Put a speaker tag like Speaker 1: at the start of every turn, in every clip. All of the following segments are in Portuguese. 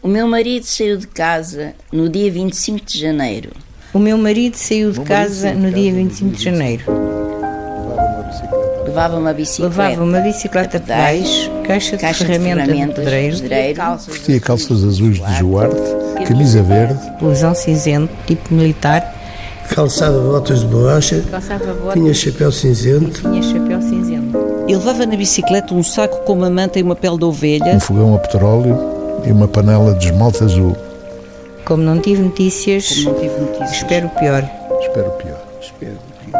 Speaker 1: O meu marido saiu de casa no dia 25 de janeiro.
Speaker 2: O meu marido saiu de casa no dia 25 de janeiro.
Speaker 1: Levava uma bicicleta.
Speaker 2: Levava uma bicicleta. De pedais, caixa de
Speaker 1: caixa de
Speaker 2: ferramentas de
Speaker 1: ferramentas,
Speaker 2: pedreiro,
Speaker 1: pedreiro,
Speaker 3: Vestia calças azuis de Joarte, camisa verde,
Speaker 2: blusão cinzento, tipo militar,
Speaker 4: calçava botas de borracha,
Speaker 2: calçava botas,
Speaker 4: tinha chapéu cinzento,
Speaker 2: tinha chapéu cinzento.
Speaker 5: Ele levava na bicicleta um saco com uma manta e uma pele de ovelha.
Speaker 3: um fogão a petróleo e uma panela de esmalte azul.
Speaker 2: Como não tive notícias,
Speaker 5: Como não tive notícias.
Speaker 2: espero o pior.
Speaker 3: Espero o pior.
Speaker 4: espero o pior.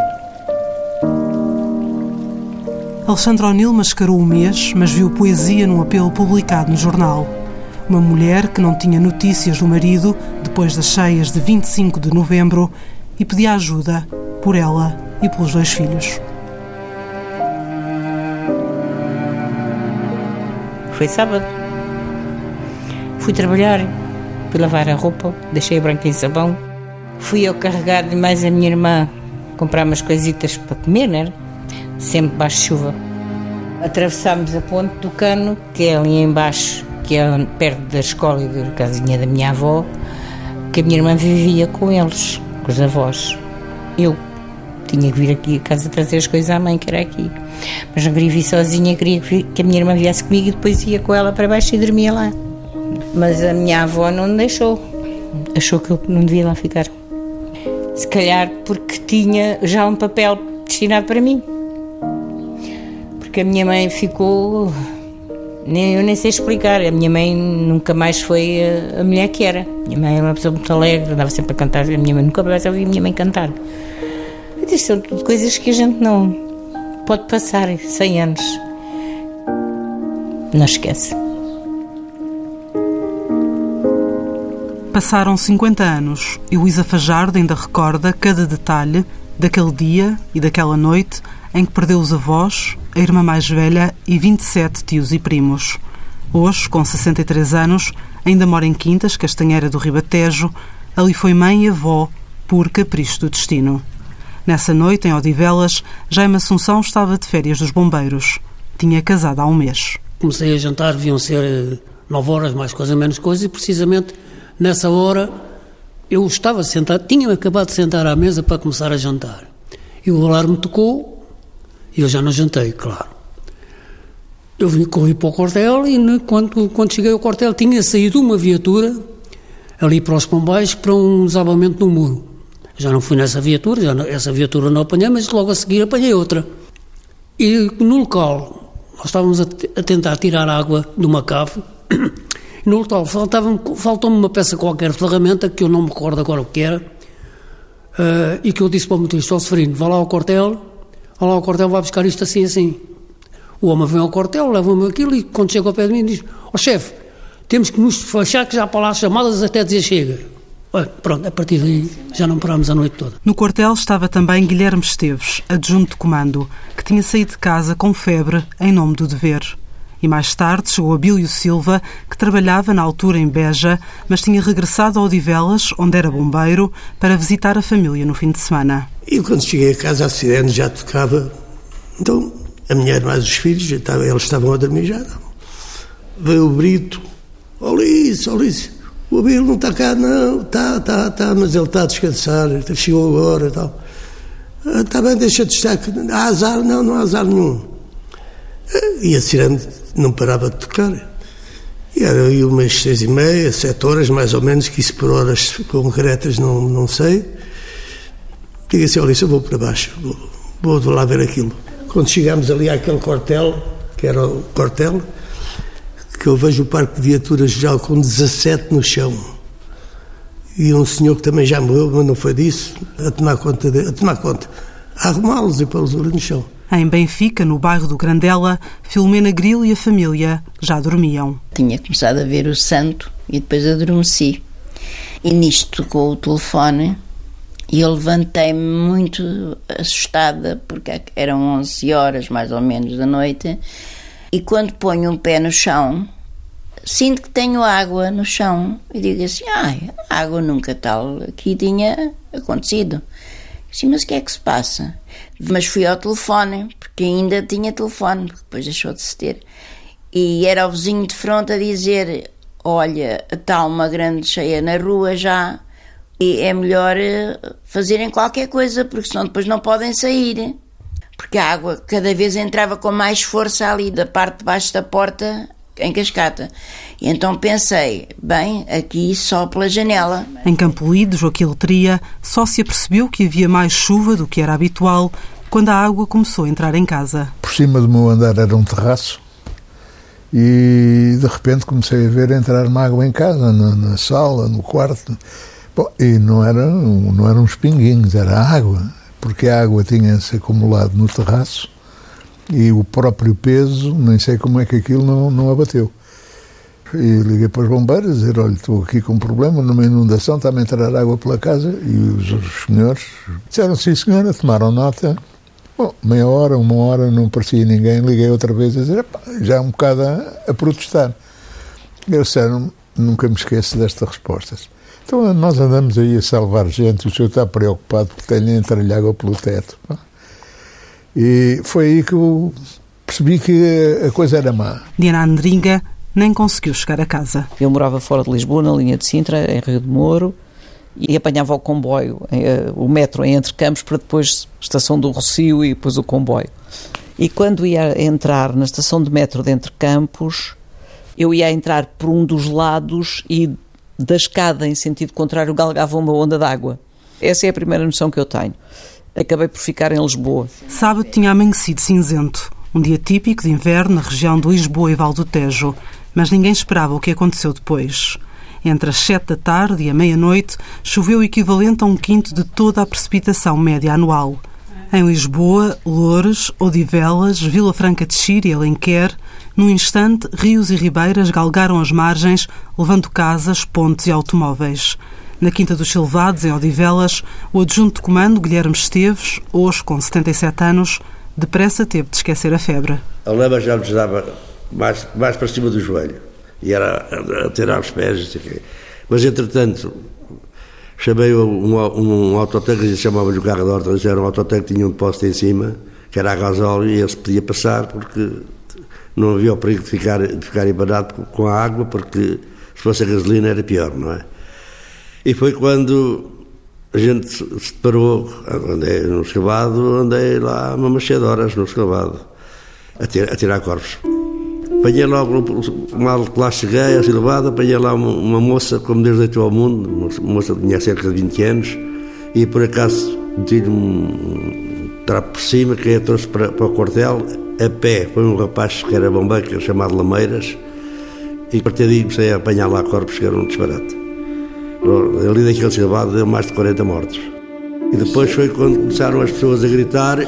Speaker 6: Alexandre O'Neill mascarou o mês, mas viu poesia num apelo publicado no jornal. Uma mulher que não tinha notícias do marido depois das cheias de 25 de novembro e pedia ajuda por ela e pelos dois filhos.
Speaker 2: Foi sábado. Fui trabalhar, fui lavar a roupa, deixei a branca em sabão. Fui ao carregar-lhe mais a minha irmã comprar umas coisitas para comer, né? Sempre baixo chuva. Atravessámos a ponte do cano, que é ali embaixo, que é perto da escola e da casinha da minha avó, que a minha irmã vivia com eles, com os avós. Eu tinha que vir aqui a casa trazer as coisas à mãe, que era aqui. Mas não queria vir sozinha, queria que a minha irmã viesse comigo e depois ia com ela para baixo e dormia lá. Mas a minha avó não deixou. Achou que eu não devia lá ficar. Se calhar porque tinha já um papel destinado para mim. Porque a minha mãe ficou. Nem, eu nem sei explicar. A minha mãe nunca mais foi a, mulher que era. A minha mãe era uma pessoa muito alegre, andava sempre a cantar. A minha mãe nunca mais ouvi a minha mãe cantar. Isto são tudo coisas que a gente não pode passar 100 anos. Não esquece.
Speaker 6: Passaram 50 anos e Luísa Fajardo ainda recorda cada detalhe daquele dia e daquela noite em que perdeu os avós, a irmã mais velha e 27 tios e primos. Hoje, com 63 anos, ainda mora em Quintas, Castanheira do Ribatejo. Ali foi mãe e avó por capricho do destino. Nessa noite, em Odivelas, Jaime Assunção estava de férias dos bombeiros. Tinha casado há um mês.
Speaker 7: Comecei a jantar, deviam ser eh, nove horas, mais coisa, menos coisa, e precisamente nessa hora eu estava sentado, tinha acabado de sentar à mesa para começar a jantar. E o alarme tocou e eu já não jantei, claro. Eu vim, corri para o quartel e ne- quando, quando cheguei ao quartel tinha saído uma viatura ali para os Pombais para um desabamento no muro. Já não fui nessa viatura, já não- essa viatura não apanhei, mas logo a seguir apanhei outra. E no local, nós estávamos a, a tentar tirar água de uma cave, no local faltou-me uma peça qualquer de ferramenta, que eu não me recordo agora o que era, eh, e que eu disse para o motorista, ó Severino, vá lá ao quartel, vá lá ao quartel, vai buscar isto assim, assim. O homem vem ao quartel, leva-me aquilo, e quando chega ao pé de mim diz, ó chefe, temos que nos fechar, que já para lá as chamadas até dizer chega. Pronto, a partir daí já não parámos a noite toda.
Speaker 6: No quartel estava também Guilherme Esteves, adjunto de comando, que tinha saído de casa com febre em nome do dever. E mais tarde chegou Abílio Silva, que trabalhava na altura em Beja, mas tinha regressado a Odivelas, onde era bombeiro, para visitar a família no fim de semana.
Speaker 4: E quando cheguei a casa, a sirene já tocava. Então, a mulher mais os filhos, eles estavam a dormir já. Veio o Brito. Ó Lice, ó Lice, o Abel não está cá, não. Está, está, está, mas ele está a descansar. Chegou agora e tal. "Ah, Está bem, deixa de estar. Há azar? Não, não há azar nenhum. E a sirene não parava de tocar. E era aí umas seis e meia, sete horas, mais ou menos, que isso por horas concretas não, não sei. Diga assim, olha, isso eu vou para baixo, vou, vou lá ver aquilo. Quando chegámos ali àquele quartel, que era o quartel, que eu vejo o parque de viaturas já com 17 no chão. E um senhor que também já morreu, mas não foi disso, a tomar conta, de, a tomar conta, a arrumá-los e pô-los ali no chão.
Speaker 6: Em Benfica, no bairro do Grandela, Filomena Grilo e a família já dormiam.
Speaker 1: Tinha começado a ver o santo e depois adormeci. E nisto tocou o telefone e eu levantei-me muito assustada, porque eram 11 horas mais ou menos da noite, e quando ponho um pé no chão, sinto que tenho água no chão e digo assim: ai, a água nunca tal aqui tinha acontecido. Sim, mas o que é que se passa? Mas fui ao telefone, porque ainda tinha telefone, depois deixou de se ter. E era o vizinho de fronte a dizer: olha, está uma grande cheia na rua já, e é melhor eh, fazerem qualquer coisa, porque senão depois não podem sair. Porque a água cada vez entrava com mais força ali da parte de baixo da porta em cascata. E então pensei, bem, aqui só pela janela.
Speaker 6: Em Campo Lido, Joaquim Letria, só se apercebeu que havia mais chuva do que era habitual quando a água começou a entrar em casa.
Speaker 3: Por cima do meu andar era um terraço e de repente comecei a ver entrar uma água em casa, na, na sala, no quarto. Bom, e não eram, não eram uns pinguinhos, era água, porque a água tinha-se acumulado no terraço e o próprio peso, nem sei como é que aquilo não, não abateu. E liguei para os bombeiros a dizer, olha, estou aqui com um problema, numa inundação, está-me a entrar água pela casa. E os, senhores disseram, sim senhora, tomaram nota. Bom, meia hora, uma hora, não parecia ninguém, liguei outra vez a dizer, já é um bocado a, a protestar. Eles disseram, nunca me esqueço destas respostas. Então nós andamos aí a salvar gente, o senhor está preocupado porque tem-lhe água pelo teto. E foi aí que eu percebi que a coisa era má.
Speaker 6: Diana Andringa nem conseguiu chegar a casa.
Speaker 5: Eu morava fora de Lisboa, na linha de Sintra, em Rio de Moro, e apanhava o comboio, eh, o metro em Entre Campos, para depois a estação do Rocio e depois o comboio. E quando ia entrar na estação de metro de Entre Campos, eu ia entrar por um dos lados e da escada em sentido contrário galgava uma onda d'água. Essa é a primeira noção que eu tenho. Acabei por ficar em Lisboa.
Speaker 6: Sábado tinha amanhecido cinzento. Um dia típico de inverno na região de Lisboa e Val do Tejo. Mas ninguém esperava o que aconteceu depois. Entre as sete da tarde e a meia-noite, choveu o equivalente a um quinto de toda a precipitação média anual. Em Lisboa, Loures, Odivelas, Vila Franca de Xira e Alenquer, num instante, rios e ribeiras galgaram as margens, levando casas, pontes e automóveis. Na Quinta dos Silvados, em Odivelas, o adjunto de comando, Guilherme Esteves, hoje com 77 anos, depressa teve de esquecer a febre.
Speaker 8: A lama já nos dava mais, mais para cima do joelho e era a tirar os pés. Mas, entretanto, chamei um, um, um autotanque, chamava-lhe o carro de horta, era um autotanque que tinha um depósito em cima, que era a gasóleo, e ele se podia passar porque não havia o perigo de ficar, de ficar embanado com a água, porque se fosse a gasolina era pior, não é? E foi quando a gente se deparou, andei no escavado, andei lá uma machê de horas no escavado, a, tirar, a tirar corpos. Apanhei logo, mal que lá cheguei, assim levado, apanhei lá uma, uma, moça, como Deus deitou ao mundo, uma moça que tinha cerca de 20 anos, e por acaso meti-lhe um trapo por cima, que a trouxe para, para o quartel, a pé. Foi um rapaz que era bombeiro, chamado Lameiras, e a partir daí comecei a apanhar lá corpos que eram um disparate. Ali daquele silvado deu mais de 40 mortos. E depois foi quando começaram as pessoas a gritar,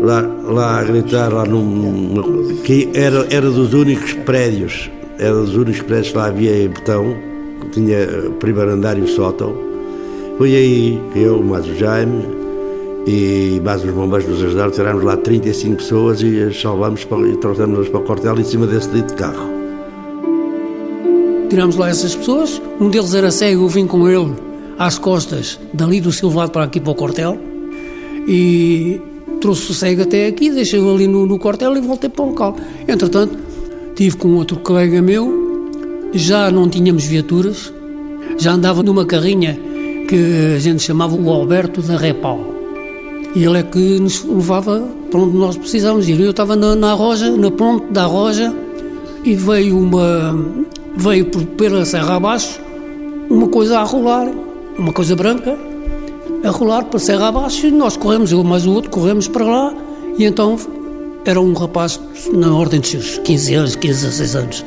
Speaker 8: lá, lá a gritar, lá num, que era, era dos únicos prédios, era dos únicos prédios que lá havia em Betão, que tinha primeiro andar e o sótão. Foi aí que eu, mais o Jaime e mais os bombeiros nos ajudaram, tirámos lá 35 pessoas e as salvamos para, e trouxemos-las para o quartel em cima desse dito carro.
Speaker 7: Tirámos lá essas pessoas, um deles era cego, eu vim com ele às costas, dali do Silvado para aqui para o quartel, e trouxe o cego até aqui, deixei-o ali no, no quartel e voltei para o local. Entretanto, tive com outro colega meu, já não tínhamos viaturas, já andava numa carrinha que a gente chamava o Alberto da Repal. E ele é que nos levava para onde nós precisávamos ir. Eu estava na, na Roja, na ponte da Roja, e veio uma, veio por, pela serra abaixo uma coisa a rolar, uma coisa branca, a rolar para a serra abaixo e nós corremos, eu mais o outro, corremos para lá e então era um rapaz na ordem dos seus 15 anos, 15, 16 anos,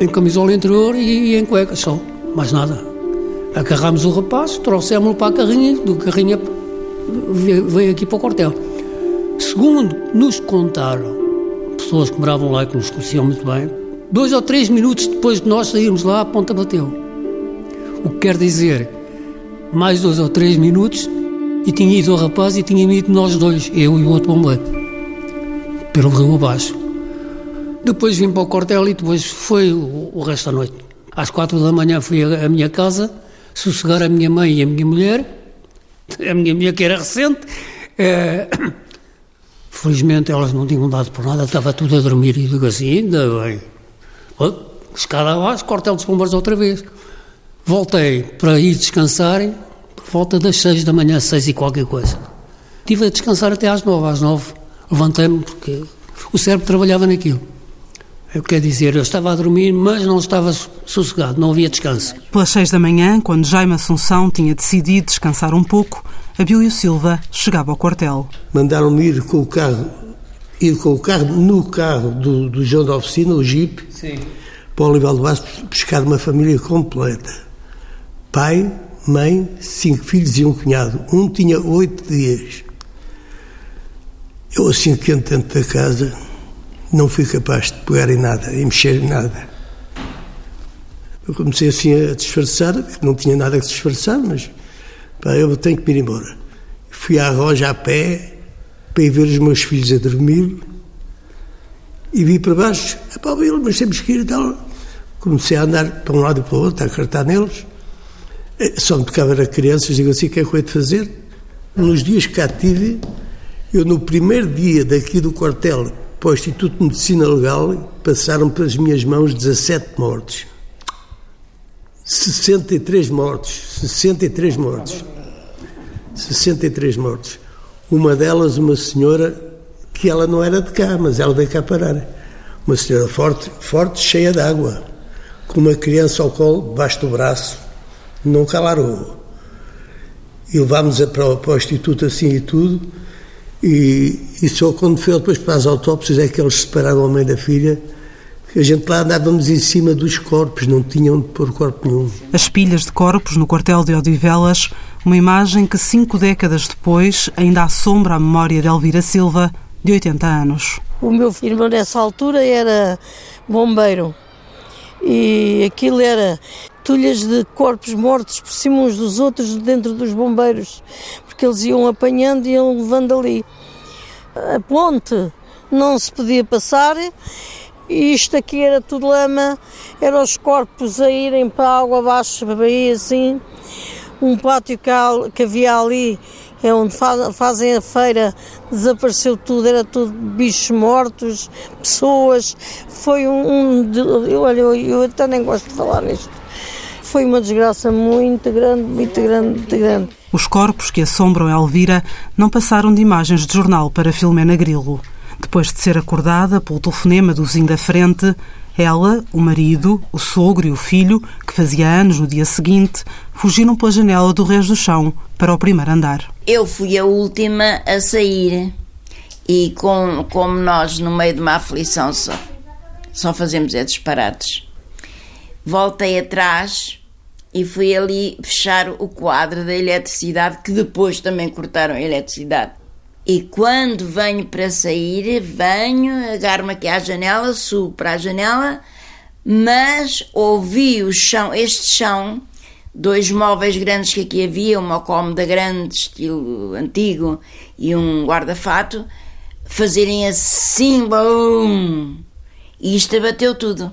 Speaker 7: em camisola interior e, e em cuecas só, mais nada. Agarrámos o rapaz, trouxemos-lo para a carrinha, do carrinha veio aqui para o quartel. Segundo nos contaram, pessoas que moravam lá e que nos conheciam muito bem, dois ou três minutos depois de nós sairmos lá, a ponta bateu. O que quer dizer, mais dois ou três minutos e tinha ido o rapaz e tinha ido nós dois, eu e o outro bombeiro, pelo rio abaixo. Depois vim para o quartel e depois foi o, resto da noite. Às quatro da manhã fui à minha casa, sossegar a minha mãe e a minha mulher, a minha mulher que era recente. É, felizmente elas não tinham dado por nada, estava tudo a dormir e digo assim, ainda bem. Escada abaixo, quartel dos bombeiros outra vez. Voltei para ir descansar por volta das seis da manhã, seis e qualquer coisa. Estive a descansar até às nove. Às nove levantei-me porque o cérebro trabalhava naquilo. Eu quero dizer, eu estava a dormir, mas não estava sossegado, não havia descanso.
Speaker 6: Pelas seis da manhã, quando Jaime Assunção tinha decidido descansar um pouco, Abílio Silva chegava ao quartel.
Speaker 4: Mandaram-me ir com o carro, ir com o carro no carro do, do João da Oficina, o Jeep, Sim. para o Olival de Baixo, buscar uma família completa. Pai, mãe, cinco filhos e um cunhado. Um tinha oito dias. Eu, assim, quente dentro da casa, não fui capaz de pegar em nada, em mexer em nada. Eu comecei assim a disfarçar, não tinha nada que disfarçar, mas pá, eu tenho que ir embora. Fui à roja a pé para ir ver os meus filhos a dormir e vi para baixo, pá, mas temos que ir e tal. Comecei a andar para um lado e para o outro, a cartar neles. Eh, só me tocava a crianças, digo assim, o que é que eu de fazer? Nos dias que cá tive, eu no primeiro dia daqui do quartel para o Instituto de Medicina Legal passaram pelas minhas mãos 17 mortes. 63 mortes. 63 mortes. 63 mortes. Uma delas, uma senhora que ela não era de cá, mas ela veio cá parar. Uma senhora forte, forte cheia de água, com uma criança ao colo, debaixo do braço, nunca largou. E levámos-a para, para o Instituto assim e tudo e, e só quando foi depois para as autópsias é que eles separaram a mãe da filha a gente lá andávamos em cima dos corpos, não tinham de pôr corpo nenhum.
Speaker 6: As pilhas de corpos no quartel de Odivelas, uma imagem que cinco décadas depois ainda assombra a memória de Elvira Silva, de 80 anos.
Speaker 9: O meu irmão nessa altura era bombeiro e aquilo era tulhas de corpos mortos por cima uns dos outros dentro dos bombeiros, porque eles iam apanhando e iam levando ali. A ponte não se podia passar e isto aqui era tudo lama, eram os corpos a irem para a água abaixo, para ir assim. Um pátio que havia ali é onde fazem a feira, desapareceu tudo, era tudo bichos mortos, pessoas. Foi um. um eu, olha, eu até nem gosto de falar nisto. Foi uma desgraça muito grande, muito grande, muito grande.
Speaker 6: Os corpos que assombram Elvira não passaram de imagens de jornal para Filomena Grilo. Depois de ser acordada pelo telefonema do vizinho da frente, ela, o marido, o sogro e o filho, que fazia anos no dia seguinte, fugiram pela janela do Reis do Chão para o primeiro andar.
Speaker 1: Eu fui a última a sair e com, como nós no meio de uma aflição só, só fazemos é disparates. Voltei atrás e fui ali fechar o quadro da eletricidade que depois também cortaram a eletricidade. E quando venho para sair, venho, agarro-me aqui à janela, subo para a janela, mas ouvi o chão, este chão, dois móveis grandes que aqui havia, uma cómoda grande, estilo antigo, e um guarda-fato, fazerem assim, bum! E isto abateu tudo.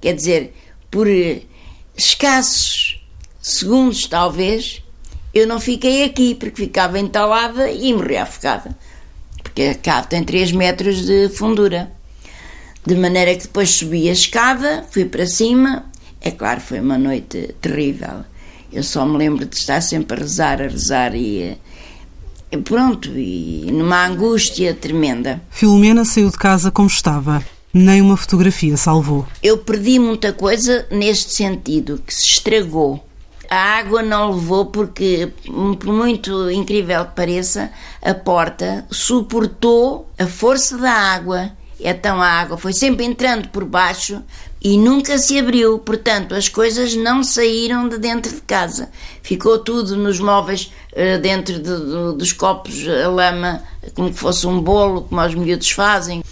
Speaker 1: Quer dizer, por escassos segundos, talvez, eu não fiquei aqui, porque ficava entalada e morri afogada. Porque a cave tem 3 metros de fundura. De maneira que depois subi a escada, fui para cima. É claro, foi uma noite terrível. Eu só me lembro de estar sempre a rezar, a rezar e. Pronto, e numa angústia tremenda.
Speaker 6: Filomena saiu de casa como estava. Nem uma fotografia salvou.
Speaker 1: Eu perdi muita coisa neste sentido, que se estragou a água não levou porque, por muito incrível que pareça, a porta suportou a força da água. Então a água foi sempre entrando por baixo e nunca se abriu. Portanto, as coisas não saíram de dentro de casa. Ficou tudo nos móveis, eh, dentro de, de, dos copos, a lama, como que fosse um bolo, como os miúdos fazem.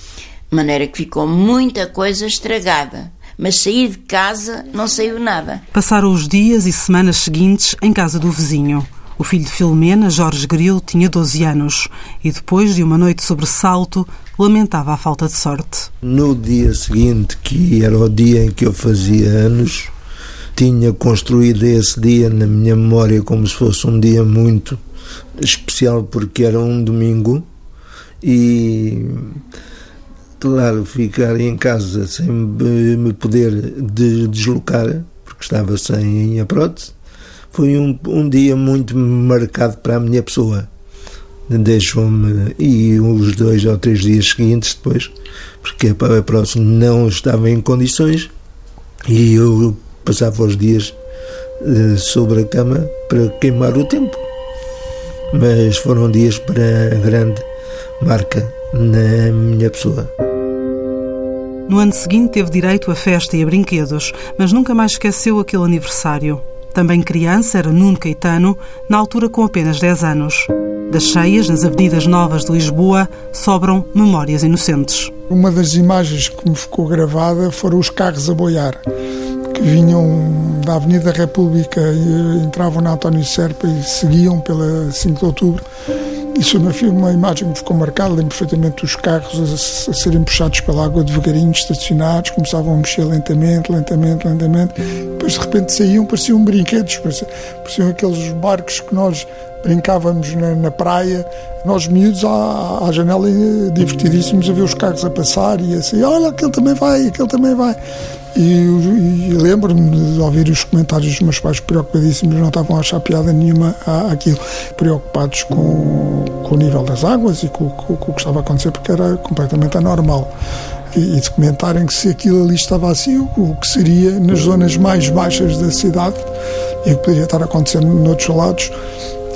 Speaker 1: De maneira que ficou muita coisa estragada mas sair de casa não saiu nada.
Speaker 6: Passaram os dias e semanas seguintes em casa do vizinho. O filho de Filomena, Jorge Grilo, tinha 12 anos e depois de uma noite sobressalto, lamentava a falta de sorte.
Speaker 3: No dia seguinte, que era o dia em que eu fazia anos, tinha construído esse dia na minha memória como se fosse um dia muito especial porque era um domingo e
Speaker 10: claro, ficar em casa sem me poder deslocar, porque estava sem a prótese, foi um, um dia muito marcado para a minha pessoa. Deixou-me, e os dois ou três dias seguintes depois, porque a prótese não estava em condições, e eu passava os dias eh, sobre a cama para queimar o tempo. Mas foram dias para grande marca na minha pessoa.
Speaker 6: No ano seguinte teve direito a festa e a brinquedos, mas nunca mais esqueceu aquele aniversário. Também criança era Nuno Caetano, na altura com apenas 10 anos. Das cheias nas avenidas novas de Lisboa sobram memórias inocentes.
Speaker 11: Uma das imagens que me ficou gravada foram os carros a boiar, que vinham da Avenida República e entravam na António Serpa e seguiam pela 5 de Outubro isso foi uma imagem que ficou marcada. Lembro perfeitamente dos carros a, a, serem puxados pela água devagarinho, estacionados, começavam a mexer lentamente, lentamente, lentamente. Depois de repente saíam, pareciam brinquedos, pareciam, pareciam aqueles barcos que nós brincávamos na, na praia, nós miúdos à, à, janela divertidíssimos a ver os carros a passar e assim, olha, aquele também vai, aquele também vai. E, e lembro-me de ouvir os comentários dos meus pais preocupadíssimos, não estavam a achar piada nenhuma àquilo, preocupados com, com o nível das águas e com, com, com o que estava a acontecer, porque era completamente anormal. E, de comentarem que se aquilo ali estava assim, o que seria nas zonas mais baixas da cidade e o que poderia estar acontecendo noutros lados,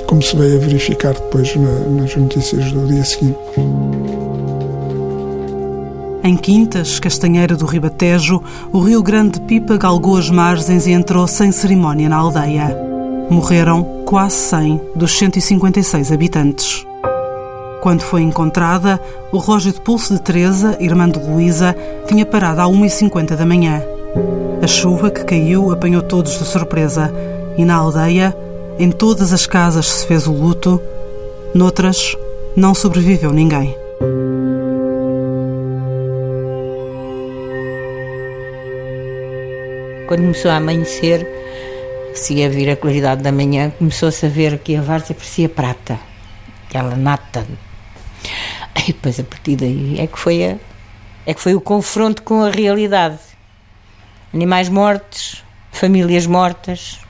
Speaker 11: como se veio a verificar depois na, nas notícias do dia seguinte.
Speaker 6: Em Quintas, Castanheira do Ribatejo, o Rio Grande de Pipa galgou as margens e entrou sem cerimónia na aldeia. Morreram quase 100 dos 156 habitantes. Quando foi encontrada, o relógio de pulso de Teresa, irmã de Luísa, tinha parado à 1h50 da manhã. A chuva que caiu apanhou todos de surpresa e na aldeia, em todas as casas se fez o luto, noutras, não sobreviveu ninguém.
Speaker 2: Quando começou a amanhecer, se ia vir a claridade da manhã, começou-se a ver que a várzea parecia prata, aquela nata. E depois a partir daí é que foi a, é que foi o confronto com a realidade. Animais mortos, famílias mortas.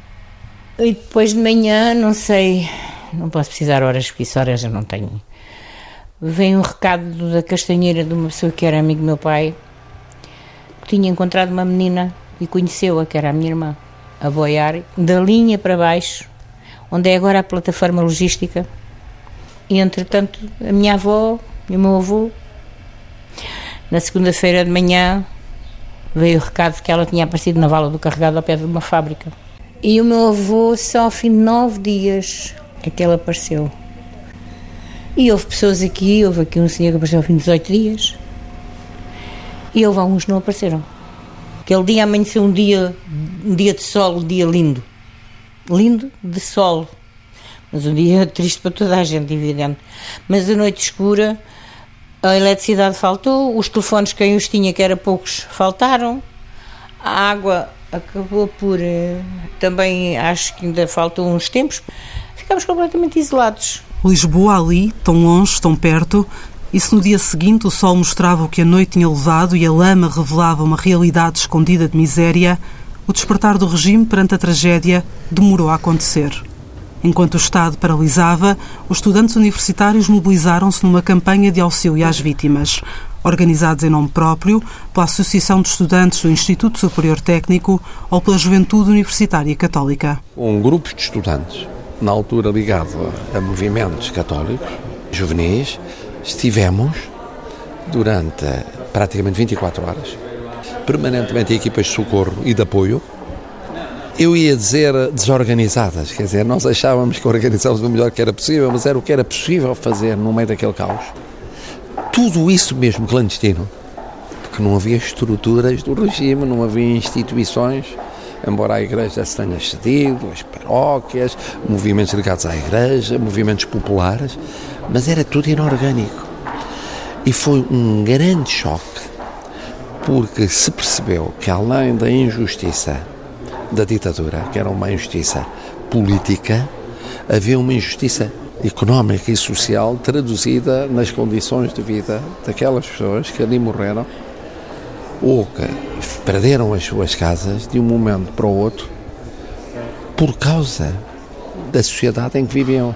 Speaker 2: E depois de manhã, não sei, não posso precisar horas, porque isso horas eu não tenho. Vem um recado da castanheira de uma pessoa que era amigo do meu pai, que tinha encontrado uma menina e conheceu-a, que era a minha irmã, a boiar da linha para baixo, onde é agora a plataforma logística. E entretanto, a minha avó e o meu avô, na segunda-feira de manhã, veio o recado que ela tinha aparecido na vala do carregado ao pé de uma fábrica. E o meu avô, só ao fim de nove dias, é que ela apareceu. E houve pessoas aqui, houve aqui um senhor que apareceu ao fim de 18 dias. E houve alguns que não apareceram. Aquele dia amanheceu um dia, um dia de sol, um dia lindo. Lindo de sol. Mas um dia triste para toda a gente, evidente. Mas a noite escura, a eletricidade faltou, os telefones, quem os tinha, que era poucos, faltaram. A água acabou por. Eh, também acho que ainda faltou uns tempos. Ficámos completamente isolados.
Speaker 6: Lisboa ali, tão longe, tão perto, e se no dia seguinte o sol mostrava o que a noite tinha levado e a lama revelava uma realidade escondida de miséria, o despertar do regime perante a tragédia demorou a acontecer. Enquanto o Estado paralisava, os estudantes universitários mobilizaram-se numa campanha de auxílio às vítimas, organizados em nome próprio pela Associação de Estudantes do Instituto Superior Técnico ou pela Juventude Universitária Católica.
Speaker 12: Um grupo de estudantes, na altura ligado a movimentos católicos, juvenis, estivemos durante praticamente 24 horas, permanentemente em equipas de socorro e de apoio. Eu ia dizer desorganizadas, quer dizer, nós achávamos que organizávamos o melhor que era possível, mas era o que era possível fazer no meio daquele caos. Tudo isso mesmo clandestino, porque não havia estruturas do regime, não havia instituições, embora a igreja se tenha cedido, as paróquias, movimentos ligados à igreja, movimentos populares, mas era tudo inorgânico. E foi um grande choque, porque se percebeu que além da injustiça da ditadura, que era uma injustiça política, havia uma injustiça económica e social traduzida nas condições de vida daquelas pessoas que ali morreram ou que perderam as suas casas de um momento para o outro por causa da sociedade em que viviam,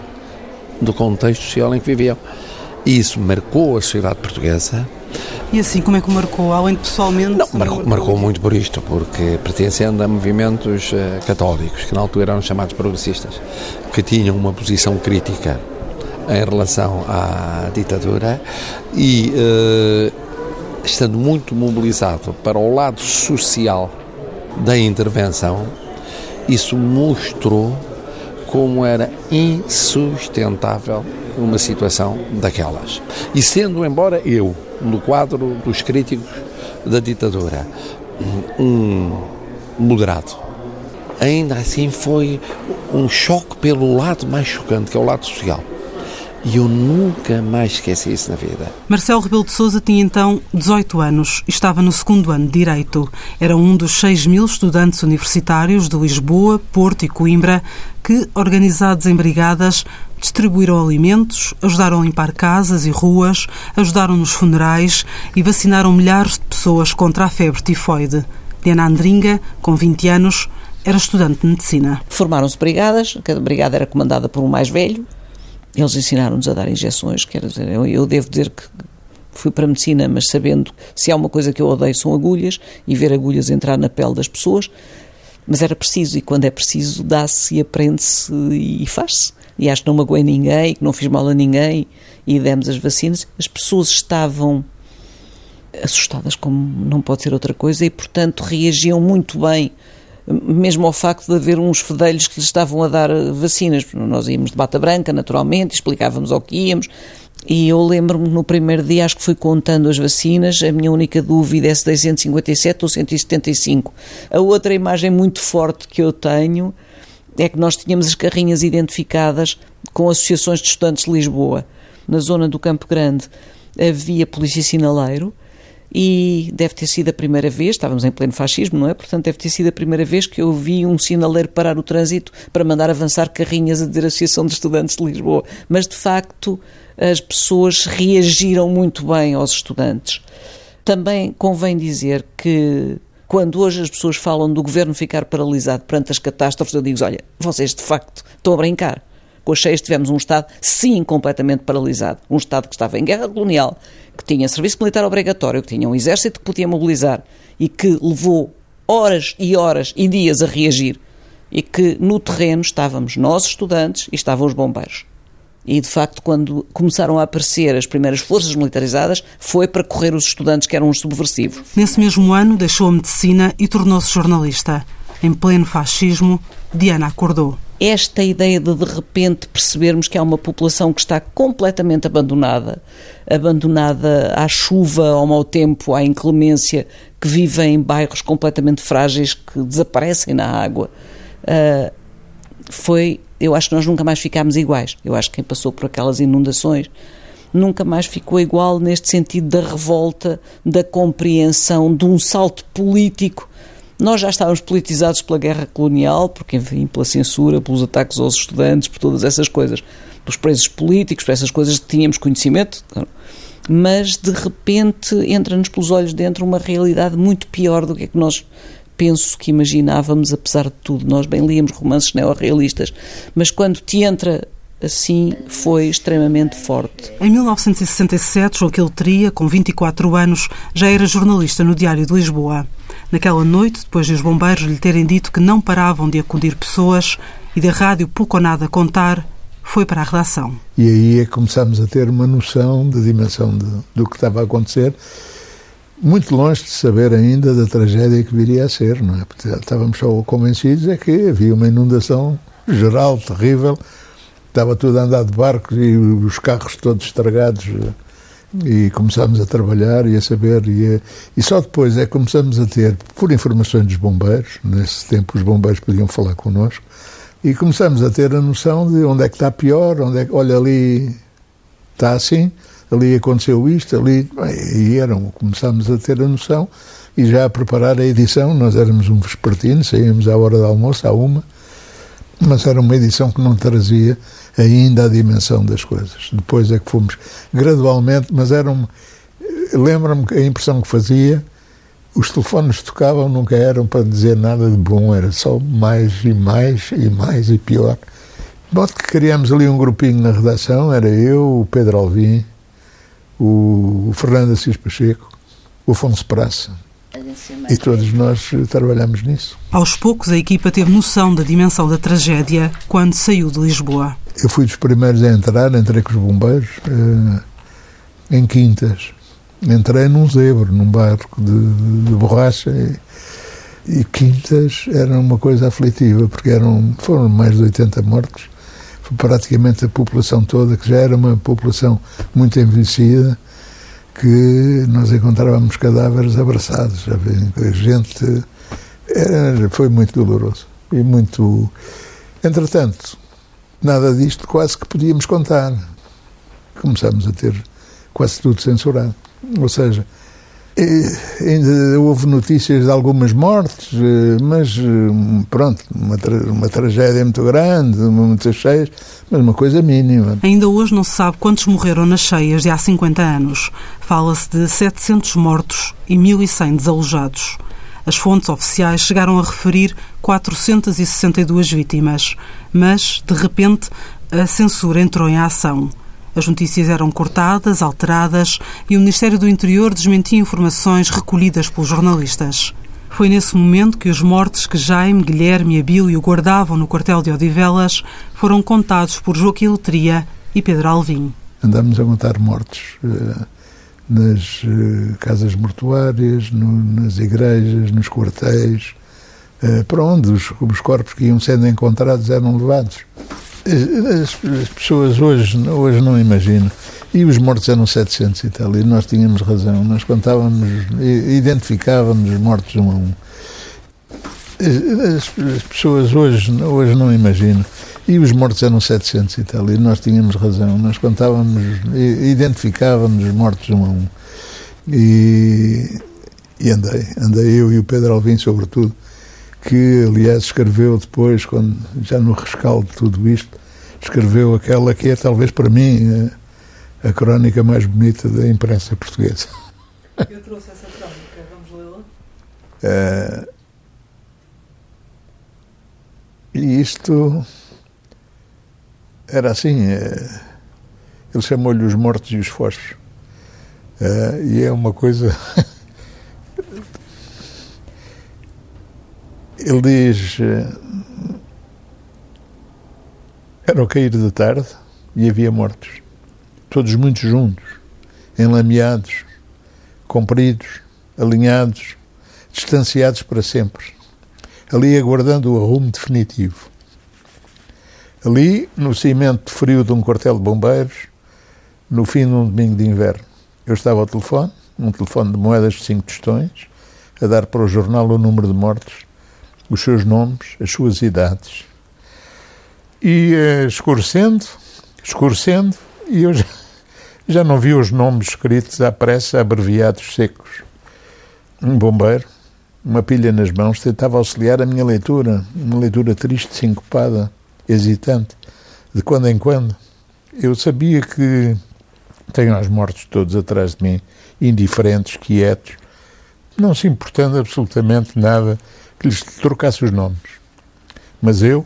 Speaker 12: do contexto social em que viviam. E isso marcou a sociedade portuguesa.
Speaker 6: E assim, como é que marcou? Além de pessoalmente?
Speaker 12: Não, marcou, marcou muito por isto, porque pertencendo a movimentos uh, católicos, que na altura eram chamados progressistas, que tinham uma posição crítica em relação à ditadura e uh, estando muito mobilizado para o lado social da intervenção, isso mostrou como era insustentável uma situação daquelas. E sendo, embora eu, no quadro dos críticos da ditadura, um moderado, ainda assim foi um choque pelo lado mais chocante, que é o lado social. E eu nunca mais esqueci isso na vida.
Speaker 6: Marcelo Rebelo de Sousa tinha então 18 anos e estava no segundo ano de Direito. Era um dos 6 mil estudantes universitários de Lisboa, Porto e Coimbra que, organizados em brigadas, distribuíram alimentos, ajudaram a limpar casas e ruas, ajudaram nos funerais e vacinaram milhares de pessoas contra a febre tifoide. Diana Andringa, com 20 anos, era estudante de medicina.
Speaker 5: Formaram-se brigadas, cada brigada era comandada por um mais velho, eles ensinaram-nos a dar injeções, quer dizer, eu, eu devo dizer que fui para a medicina, mas sabendo se há uma coisa que eu odeio são agulhas e ver agulhas entrar na pele das pessoas, mas era preciso e quando é preciso dá-se e aprende-se e faz-se. E acho que não magoei ninguém, que não fiz mal a ninguém e demos as vacinas. As pessoas estavam assustadas, como não pode ser outra coisa, e portanto reagiam muito bem mesmo ao facto de haver uns fedelhos que lhes estavam a dar eh, vacinas. Nós íamos de bata branca, naturalmente, explicávamos ao que íamos. E eu lembro-me no primeiro dia, acho que fui contando as vacinas, a minha única dúvida é se dei 157 ou 175. A outra imagem muito forte que eu tenho é que nós tínhamos as carrinhas identificadas com associações de estudantes de Lisboa. Na zona do Campo Grande havia polícia sinaleiro, e deve ter sido a primeira vez, estávamos em pleno fascismo, não é? Portanto, deve ter sido a primeira vez que eu vi um sinaleiro parar o trânsito para mandar avançar carrinhas a dizer Associação de Estudantes de Lisboa. Mas, de facto, as pessoas reagiram muito bem aos estudantes. Também convém dizer que quando hoje as pessoas falam do governo ficar paralisado perante as catástrofes, eu digo: olha, vocês de facto estão a brincar. Com as cheias tivemos um Estado, sim, completamente paralisado. Um Estado que estava em guerra colonial, que tinha serviço militar obrigatório, que tinha um exército que podia mobilizar e que levou horas e horas e dias a reagir. E que no terreno estávamos nós, estudantes, e estavam os bombeiros. E, de facto, quando começaram a aparecer as primeiras forças militarizadas, foi para correr os estudantes que eram os subversivos.
Speaker 6: Nesse mesmo ano, deixou a medicina e tornou-se jornalista. Em pleno fascismo, Diana acordou
Speaker 5: esta ideia de de repente percebermos que há uma população que está completamente abandonada, abandonada à chuva, ao mau tempo, à inclemência, que vive em bairros completamente frágeis que desaparecem na água, uh, foi. Eu acho que nós nunca mais ficámos iguais. Eu acho que quem passou por aquelas inundações nunca mais ficou igual neste sentido da revolta, da compreensão, de um salto político nós já estávamos politizados pela guerra colonial, porque, enfim, pela censura, pelos ataques aos estudantes, por todas essas coisas, pelos presos políticos, por essas coisas que tínhamos conhecimento, mas de repente entra-nos pelos olhos dentro uma realidade muito pior do que é que nós penso que imaginávamos, apesar de tudo. Nós bem líamos romances neorrealistas, mas quando te entra assim foi extremamente forte.
Speaker 6: Em 1967, João Quiltria, com 24 anos, já era jornalista no Diário de Lisboa. Naquela noite, depois de os bombeiros lhe terem dito que não paravam de acudir pessoas e da rádio pouco ou nada contar, foi para a redação.
Speaker 3: E aí é que começámos a ter uma noção da dimensão de, do que estava a acontecer, muito longe de saber ainda da tragédia que viria a ser, não é? Porque estávamos só convencidos é que havia uma inundação geral, terrível, estava tudo a andar de barcos e os carros todos estragados e começámos a trabalhar e a saber e, a, e, só depois é que começamos a ter por informações dos bombeiros nesse tempo os bombeiros podiam falar connosco e começamos a ter a noção de onde é que está pior onde é que, olha ali está assim ali aconteceu isto ali e eram começámos a ter a noção e já a preparar a edição nós éramos um vespertino saíamos à hora do almoço à uma mas era uma edição que não trazia ainda a dimensão das coisas. Depois é que fomos gradualmente, mas era um. Lembro-me a impressão que fazia, os telefones tocavam, nunca eram para dizer nada de bom, era só mais e mais e mais e pior. Bote que criámos ali um grupinho na redação, era eu, o Pedro Alvim, o Fernando Assis Pacheco, o Afonso Praça, e todos nós trabalhamos nisso.
Speaker 6: Aos poucos, a equipa teve noção da dimensão da tragédia quando saiu de Lisboa.
Speaker 3: Eu fui dos primeiros a entrar, entrei com os bombeiros eh, em Quintas. Entrei num zebro, num barco de, de, de borracha e, e, Quintas era uma coisa aflitiva, porque eram, foram mais de 80 mortos. Foi praticamente a população toda, que já era uma população muito envelhecida, que nós encontrávamos cadáveres abraçados. A gente. Era, foi muito doloroso. E muito. Entretanto, nada disto quase que podíamos contar. Começamos a ter quase tudo censurado. Ou seja, ainda houve notícias de algumas mortes, mas pronto, uma, tra uma tragédia muito grande, muitas cheias, mas uma coisa mínima.
Speaker 6: Ainda hoje não se sabe quantos morreram nas cheias de há 50 anos. Fala-se de 700 mortos e 1.100 desalojados. As fontes oficiais chegaram a referir 462 vítimas, mas, de repente, a censura entrou em ação. As notícias eram cortadas, alteradas e o Ministério do Interior desmentia informações recolhidas pelos jornalistas. Foi nesse momento que os mortos que Jaime, Guilherme e Abílio guardavam no quartel de Odivelas foram contados por Joaquim Letria e Pedro Alvim.
Speaker 3: Andamos a contar mortos uh, nas uh, casas mortuárias, no, nas igrejas, nos quartéis, uh, para onde os, os corpos que iam sendo encontrados eram levados. As, as, pessoas hoje, hoje não imaginam. E os mortos eram 700 e tal, e nós tínhamos razão. Nós contávamos, identificávamos os mortos um a um. As, as pessoas hoje, hoje não imaginam. E os mortos eram 700 e tal, e nós tínhamos razão. Nós contávamos, identificávamos os mortos um a um. E, e andei, andei eu e o Pedro Alvim, sobretudo que aliás escreveu depois, quando já no rescaldo de tudo isto, escreveu aquela que é talvez para mim a, a crónica mais bonita da imprensa portuguesa.
Speaker 6: Eu trouxe essa crónica, vamos lê-la?
Speaker 3: Uh, e isto era assim, uh, ele chamou-lhe os mortos e os fossos. Uh, e é uma coisa Ele diz: eh, Era o cair da tarde e havia mortos, todos muito juntos, enlameados, compridos, alinhados, distanciados para sempre, ali aguardando o arrumo definitivo. Ali, no cimento frio de um quartel de bombeiros, no fim de um domingo de inverno, eu estava ao telefone, um telefone de moedas de cinco tostões, a dar para o jornal o número de mortos os seus nomes, as suas idades. E uh, escurecendo, escurecendo, e eu já, já não vi os nomes escritos à pressa, abreviados, secos. Um bombeiro, uma pilha nas mãos, tentava auxiliar a minha leitura, uma leitura triste, sincopada, hesitante, de quando em quando. Eu sabia que tenho os mortos todos atrás de mim, indiferentes, quietos, não se importando absolutamente nada que lhes trocasse os nomes. Mas eu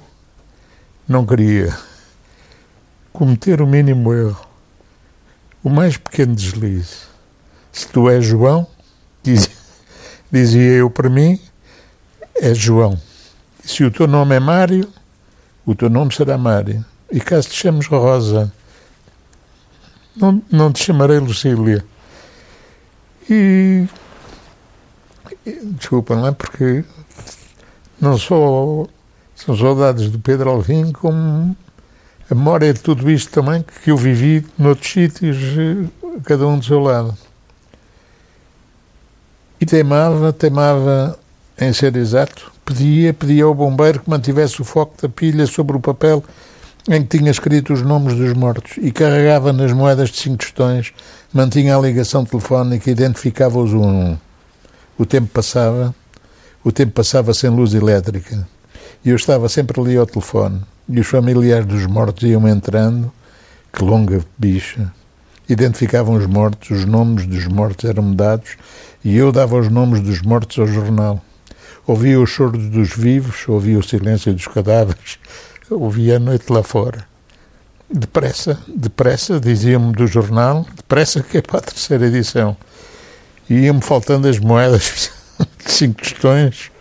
Speaker 3: não queria cometer o mínimo erro, o mais pequeno deslize. Se tu és João, dizia, eu para mim, é João. Se o teu nome é Mário, o teu nome será Mário. E caso te chames Rosa, não, não te chamarei Lucília. E. Desculpa, não é? Porque não só são saudades do Pedro Alvim, como a memória de tudo isto também que eu vivi noutros sítios, cada um do seu lado. E teimava, teimava em ser exato, pedia, pedia ao bombeiro que mantivesse o foco da pilha sobre o papel em que tinha escrito os nomes dos mortos e carregava nas moedas de cinco tostões, mantinha a ligação telefónica e identificava-os um a um. O tempo passava o tempo passava sem luz elétrica E eu estava sempre ali ao telefone. E os familiares dos mortos iam entrando, que longa bicha. Identificavam os mortos, os nomes dos mortos eram dados e eu dava os nomes dos mortos ao jornal. Ouvia os choros dos vivos, ouvia o silêncio dos cadáveres, ouvia a noite lá fora. Depressa, depressa, diziam-me do jornal, depressa que é para a terceira edição. E iam-me faltando as moedas de cinco questões,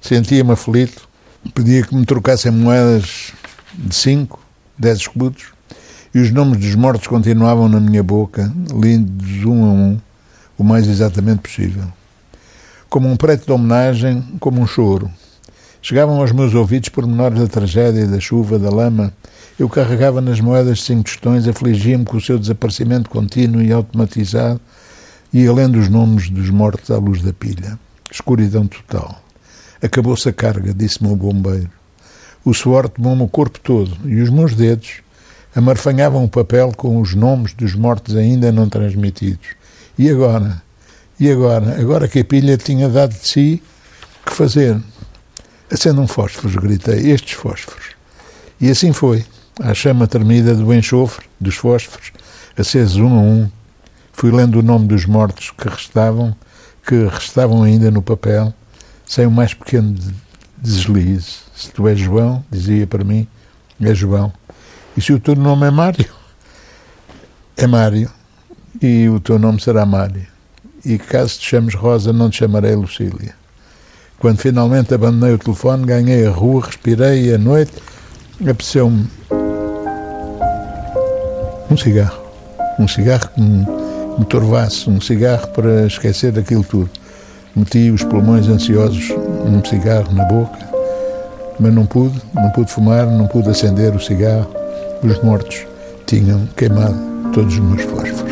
Speaker 3: sentia-me aflito, pedia que me trocassem moedas de cinco, dez escudos, e os nomes dos mortos continuavam na minha boca, lindos um a um, o mais exatamente possível. Como um preto de homenagem, como um choro. Chegavam aos meus ouvidos pormenores da tragédia, da chuva, da lama. Eu carregava nas moedas cinco tostões, afligia-me com o seu desaparecimento contínuo e automatizado, e lendo os nomes dos mortos à luz da pilha. Escuridão total. Acabou-se a carga, disse-me o bombeiro. O suor tomou-me o corpo todo e os meus dedos amarfanhavam o papel com os nomes dos mortos ainda não transmitidos. E agora? E agora? Agora que a pilha tinha dado de si, que fazer? Acendam fósforos, gritei, estes fósforos. E assim foi. À chama tremida do enxofre, dos fósforos, acesos um a um, fui lendo o nome dos mortos que restavam, que restavam ainda no papel, sem o mais pequeno deslize. Se tu és João, dizia para mim, é João. E se o teu nome é Mário, é Mário. E o teu nome será Mário. E caso te chames Rosa, não te chamarei Lucília. Quando finalmente abandonei o telefone, ganhei a rua, respirei e à noite apeteceu-me um cigarro. Um cigarro que me, me torvasse, um cigarro para esquecer daquilo tudo. Meti os pulmões ansiosos num cigarro na boca, mas não pude, não pude fumar, não pude acender o cigarro. Os mortos tinham queimado todos os meus fósforos.